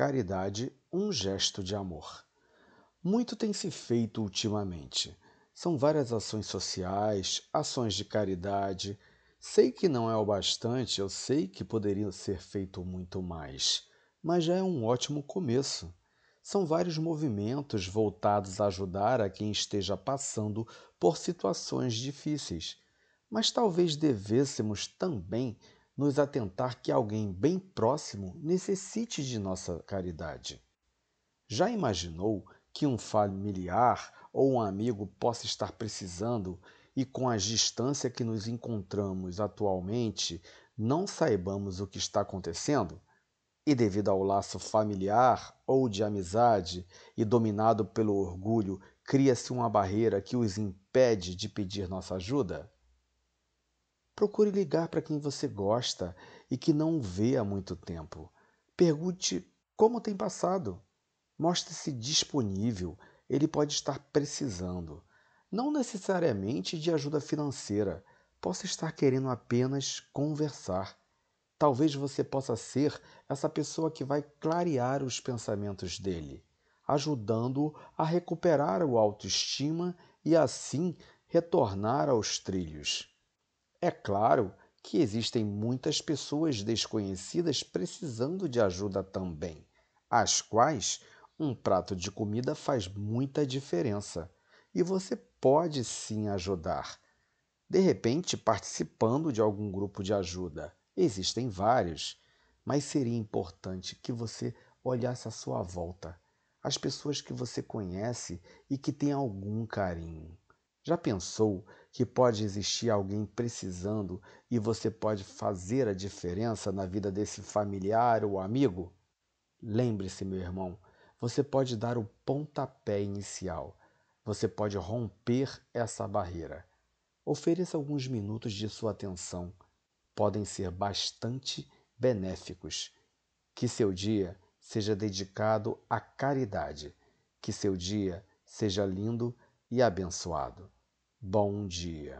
caridade um gesto de amor. Muito tem se feito ultimamente. São várias ações sociais, ações de caridade. Sei que não é o bastante, eu sei que poderia ser feito muito mais, mas já é um ótimo começo. São vários movimentos voltados a ajudar a quem esteja passando por situações difíceis. Mas talvez devêssemos também nos atentar que alguém bem próximo necessite de nossa caridade. Já imaginou que um familiar ou um amigo possa estar precisando e com a distância que nos encontramos atualmente não saibamos o que está acontecendo? E devido ao laço familiar ou de amizade e dominado pelo orgulho, cria-se uma barreira que os impede de pedir nossa ajuda? Procure ligar para quem você gosta e que não vê há muito tempo. Pergunte como tem passado. Mostre-se disponível, ele pode estar precisando. Não necessariamente de ajuda financeira, possa estar querendo apenas conversar. Talvez você possa ser essa pessoa que vai clarear os pensamentos dele, ajudando-o a recuperar o autoestima e assim retornar aos trilhos. É claro que existem muitas pessoas desconhecidas precisando de ajuda também, às quais um prato de comida faz muita diferença e você pode sim ajudar. De repente, participando de algum grupo de ajuda. Existem vários, mas seria importante que você olhasse à sua volta, as pessoas que você conhece e que têm algum carinho. Já pensou que pode existir alguém precisando e você pode fazer a diferença na vida desse familiar ou amigo? Lembre-se, meu irmão, você pode dar o pontapé inicial. Você pode romper essa barreira. Ofereça alguns minutos de sua atenção. Podem ser bastante benéficos. Que seu dia seja dedicado à caridade. Que seu dia seja lindo e abençoado. Bom dia.